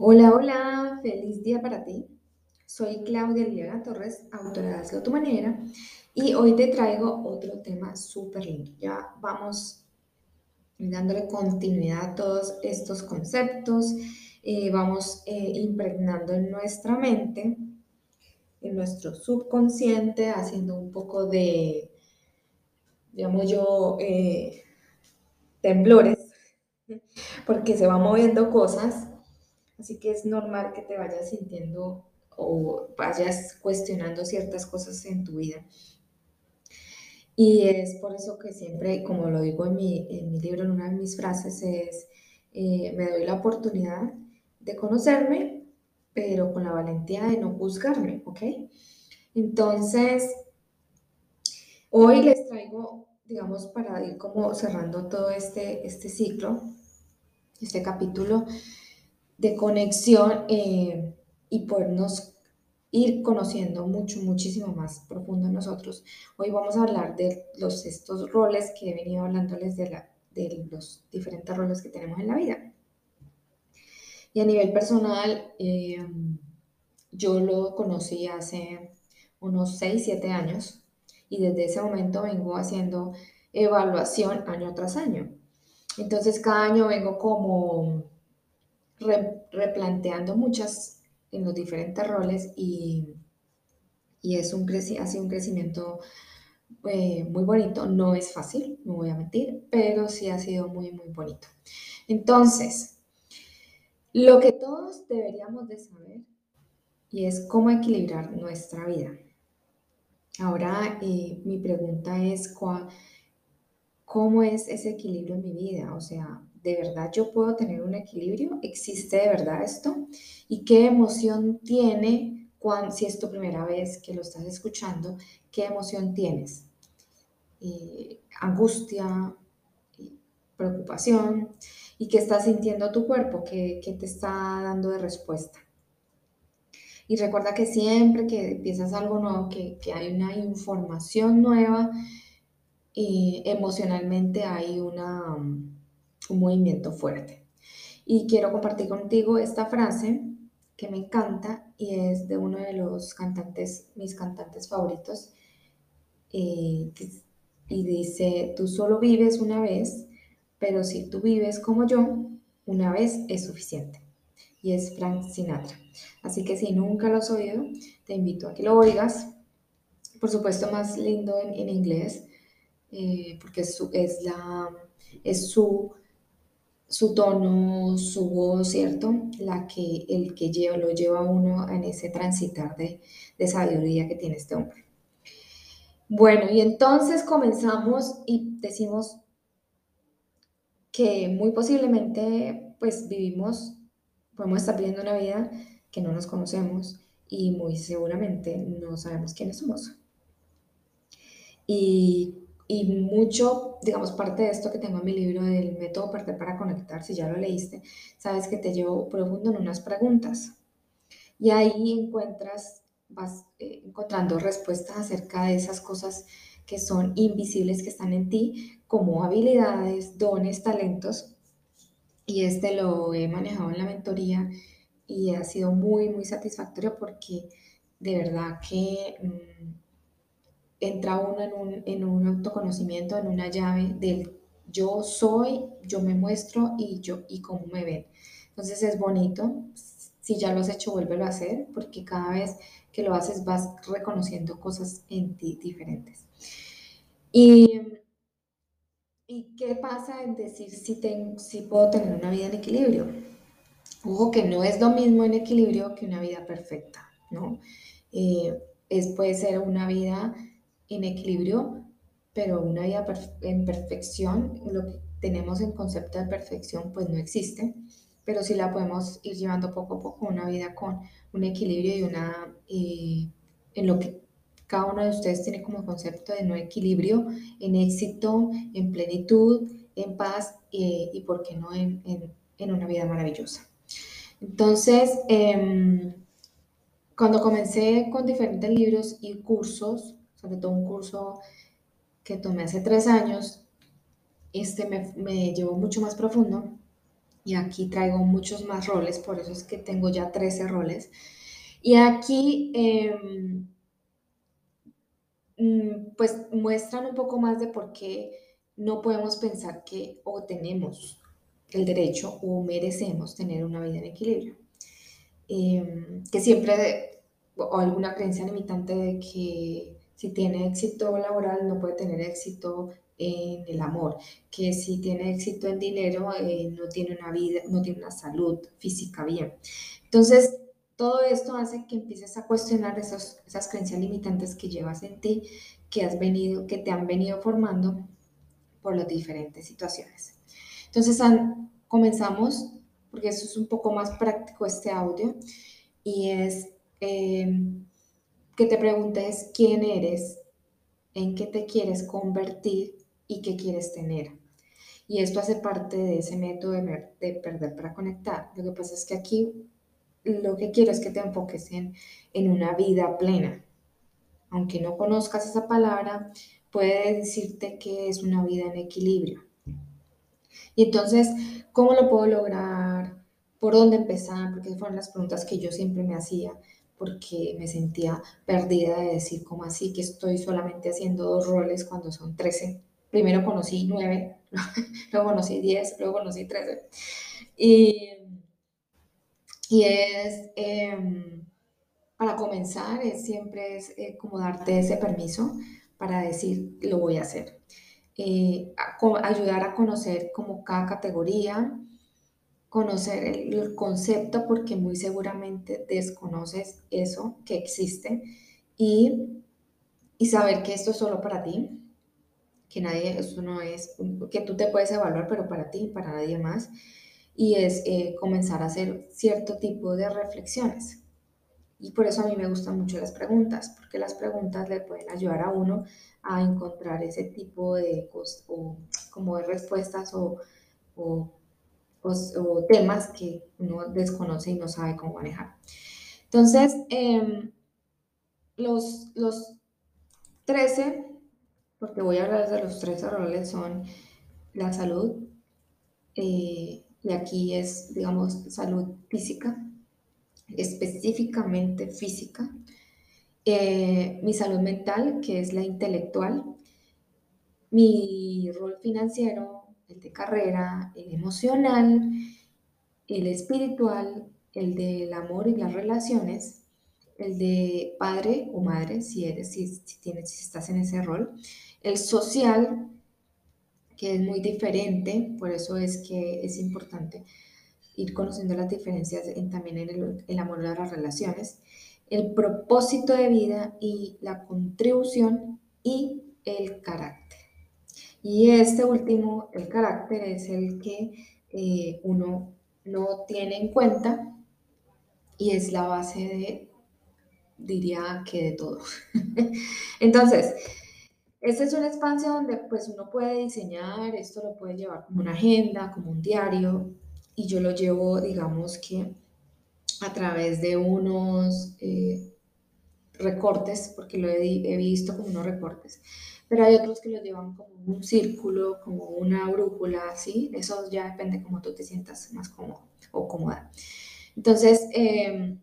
Hola, hola, feliz día para ti. Soy Claudia Liliana Torres, autora de Hazlo tu manera, y hoy te traigo otro tema súper lindo. Ya vamos dándole continuidad a todos estos conceptos, eh, vamos eh, impregnando en nuestra mente, en nuestro subconsciente, haciendo un poco de, digamos yo, eh, temblores, porque se van moviendo cosas Así que es normal que te vayas sintiendo o vayas cuestionando ciertas cosas en tu vida. Y es por eso que siempre, como lo digo en mi, en mi libro, en una de mis frases, es, eh, me doy la oportunidad de conocerme, pero con la valentía de no juzgarme, ¿ok? Entonces, hoy les traigo, digamos, para ir como cerrando todo este, este ciclo, este capítulo, de conexión eh, y podernos ir conociendo mucho, muchísimo más profundo nosotros. Hoy vamos a hablar de los, estos roles que he venido hablándoles de, la, de los diferentes roles que tenemos en la vida. Y a nivel personal, eh, yo lo conocí hace unos 6, 7 años y desde ese momento vengo haciendo evaluación año tras año. Entonces cada año vengo como replanteando muchas en los diferentes roles y, y es un ha sido un crecimiento eh, muy bonito. No es fácil, no voy a mentir, pero sí ha sido muy, muy bonito. Entonces, lo que todos deberíamos de saber y es cómo equilibrar nuestra vida. Ahora, eh, mi pregunta es, ¿cómo es ese equilibrio en mi vida? O sea, ¿de verdad yo puedo tener un equilibrio? ¿Existe de verdad esto? ¿Y qué emoción tiene cuando, si es tu primera vez que lo estás escuchando? ¿Qué emoción tienes? Eh, angustia, preocupación. ¿Y qué está sintiendo tu cuerpo? ¿Qué, te está dando de respuesta? Y recuerda que siempre que empiezas algo nuevo, que, hay una información nueva, y eh, emocionalmente hay una un movimiento fuerte. Y quiero compartir contigo esta frase que me encanta y es de uno de los cantantes, mis cantantes favoritos. Eh, y dice, tú solo vives una vez, pero si tú vives como yo, una vez es suficiente. Y es Frank Sinatra. Así que si nunca lo has oído, te invito a que lo oigas. Por supuesto, más lindo en, inglés, eh, porque es su, es, la, es su su tono, su voz, ¿cierto? La que, el que lleva, lo lleva a uno en ese transitar de, de sabiduría que tiene este hombre. Bueno, y entonces comenzamos y decimos que muy posiblemente pues vivimos, podemos estar viviendo una vida que no nos conocemos y muy seguramente no sabemos quiénes somos. Y y mucho, digamos, parte de esto que tengo en mi libro del método para Conectar, si ya lo leíste, sabes que te llevo profundo en unas preguntas. Y ahí encuentras, vas eh, encontrando respuestas acerca de esas cosas que son invisibles, que están en ti, como habilidades, dones, talentos. Y este lo he manejado en la mentoría y ha sido muy, muy satisfactorio porque de verdad que... Mm, entra uno en un, en un autoconocimiento, en una llave del yo soy, yo me muestro y yo y cómo me ven. Entonces es bonito. Si ya lo has hecho, vuélvelo a hacer, porque cada vez que lo haces vas reconociendo cosas en ti diferentes. Y, ¿y qué pasa en decir si, si puedo tener una vida en equilibrio? Ojo que no es lo mismo en equilibrio que una vida perfecta, ¿no? Eh, es, puede ser una vida en equilibrio, pero una vida en perfección, lo que tenemos en concepto de perfección, pues no existe, pero sí la podemos ir llevando poco a poco, una vida con un equilibrio y una, eh, en lo que cada uno de ustedes tiene como concepto de no equilibrio, en éxito, en plenitud, en paz eh, y, ¿por qué no, en, en, una vida maravillosa? Entonces, em, cuando comencé con diferentes libros y cursos, sobre todo un curso que tomé hace tres años, este me, me llevó mucho más profundo Y aquí traigo muchos más roles, por eso es que tengo ya 13 roles. Y aquí, em, mm, pues muestran un poco más de por qué no podemos pensar que o tenemos el derecho o merecemos tener una vida en equilibrio. Em, que siempre, o alguna creencia limitante de que si tiene éxito laboral no puede tener éxito en el amor, que si tiene éxito en dinero eh, no tiene una vida, no tiene una salud física bien. Entonces, todo esto hace que empieces a cuestionar esos, esas creencias limitantes que llevas en ti, que has venido, que te han venido formando por las diferentes situaciones. Entonces, comenzamos, porque eso es un poco más práctico este audio, y es em, que te preguntes quién eres, en qué te quieres convertir y qué quieres tener. Y esto hace parte de ese método de, de perder para conectar. Lo que pasa es que aquí lo que quiero es que te enfoques en, en una vida plena. Aunque no conozcas esa palabra, puede decirte que es una vida en equilibrio. Y entonces, ¿cómo lo puedo lograr? ¿Por dónde empezar? Porque fueron las preguntas que yo siempre me hacía, porque me sentía perdida de decir, ¿cómo así que estoy solamente haciendo dos roles cuando son 13? Primero conocí nueve, luego conocí 10, luego conocí 13. Y, y es, em, para comenzar, es siempre es eh, como darte ese permiso para decir, lo voy a hacer. Eh, ayudar a conocer como cada categoría, conocer el, concepto porque muy seguramente desconoces eso que existe y, y saber que esto es solo para ti, que nadie, esto no es, que tú te puedes evaluar, pero para ti, para nadie más, y es eh, comenzar a hacer cierto tipo de reflexiones. Y por eso a mí me gustan mucho las preguntas, porque las preguntas le pueden ayudar a uno a encontrar ese tipo de o, como de respuestas o, o, temas que uno desconoce y no sabe cómo manejar. Entonces, em, los, los 13, porque voy a hablar de los 13 roles, son la salud, eh, y aquí es, digamos, salud física, específicamente física, eh, mi salud mental, que es la intelectual, mi rol financiero, el de carrera, el emocional, el espiritual, el del amor y las relaciones, el de padre o madre, si eres, si, tienes, si estás en ese rol, el social, que es muy diferente, por eso es que es importante ir conociendo las diferencias también en el, el amor y las relaciones, el propósito de vida y la contribución y el carácter. Y este último, el carácter, es el que eh, uno no tiene en cuenta y es la base de, diría que de todo. Entonces, este es un espacio donde pues uno puede diseñar, esto lo puede llevar como una agenda, como un diario, y yo lo llevo, digamos que a través de unos eh, recortes, porque lo he, visto como unos recortes, pero hay otros que lo llevan como un círculo, como una brújula, ¿sí? Eso ya depende cómo tú te sientas más cómodo o cómoda. Entonces, em,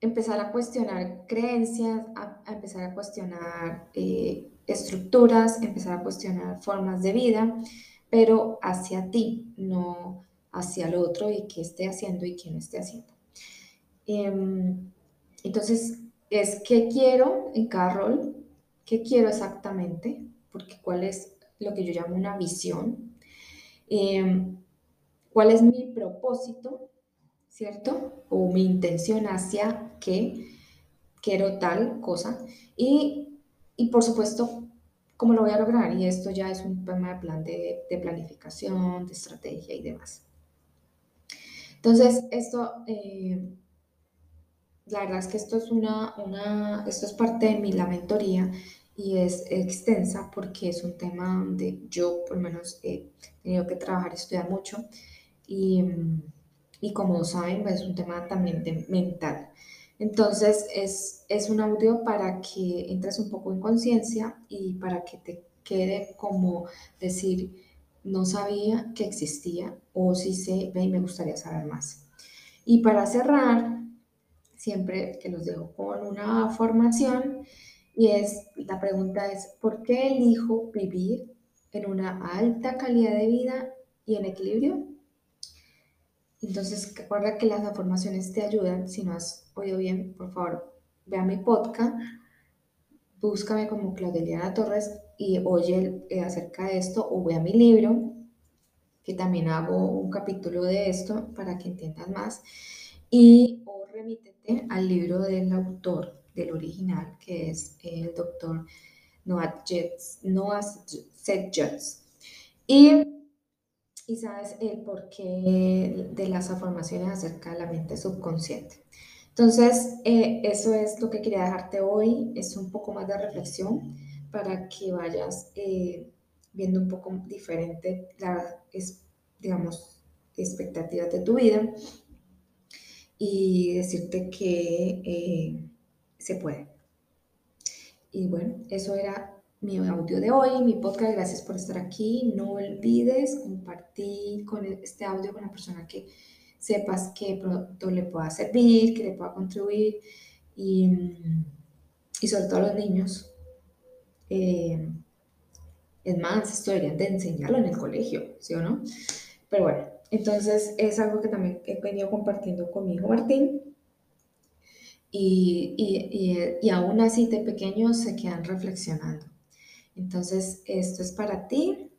empezar a cuestionar creencias, a, empezar a cuestionar eh, estructuras, empezar a cuestionar formas de vida, pero hacia ti, no hacia el otro y qué esté haciendo y qué no esté haciendo. Em, entonces, es qué quiero en cada rol, qué quiero exactamente, porque cuál es lo que yo llamo una visión, em, cuál es mi propósito, ¿cierto? O mi intención hacia qué quiero tal cosa. Y, y por supuesto, cómo lo voy a lograr. Y esto ya es un tema de plan de, de planificación, de estrategia y demás. Entonces, esto, eh, la verdad es que esto es, una, una, esto es parte de mi, la mentoría y es extensa porque es un tema donde yo por lo menos he tenido que trabajar estudiar mucho y, y como saben pues, es un tema también de mental. Entonces es, es un audio para que entres un poco en conciencia y para que te quede como decir, no sabía que existía o si sé, ve y me gustaría saber más. Y para cerrar, siempre que los dejo con una formación y es, la pregunta es, ¿por qué elijo vivir en una alta calidad de vida y en equilibrio? Entonces, recuerda que las afirmaciones te ayudan. Si no has oído bien, por favor, ve a mi podcast, búscame como Claudeliana Torres y oye eh, acerca de esto o ve a mi libro, que también hago un capítulo de esto para que entiendas más. Y o remítete al libro del autor, del original, que es el doctor Noah, Jets, Noah Seth Jets. Y y sabes el porqué de las afirmaciones acerca de la mente subconsciente. Entonces, eh, eso es lo que quería dejarte hoy, es un poco más de reflexión para que vayas eh, viendo un poco diferente las, digamos, expectativas de tu vida y decirte que eh, se puede. Y bueno, eso era mi audio de hoy, mi podcast. Gracias por estar aquí. No olvides compartir con este audio con la persona que sepas que pronto le pueda servir, que le pueda contribuir y, y sobre todo a los niños. Eh, es más, esto deberían de enseñarlo en el colegio, ¿sí o no? Pero bueno, entonces es algo que también he venido compartiendo con mi y aún así de pequeños se quedan reflexionando. Entonces, esto es para ti.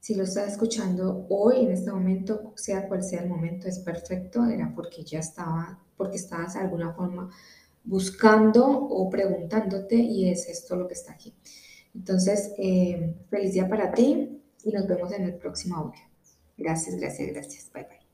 Si lo estás escuchando hoy, en este momento, sea cual sea el momento, es perfecto. Era porque ya estaba, porque estabas de alguna forma buscando o preguntándote y es esto lo que está aquí. Entonces, eh, feliz día para ti y nos vemos en el próximo audio. Gracias, gracias, gracias. Bye, bye.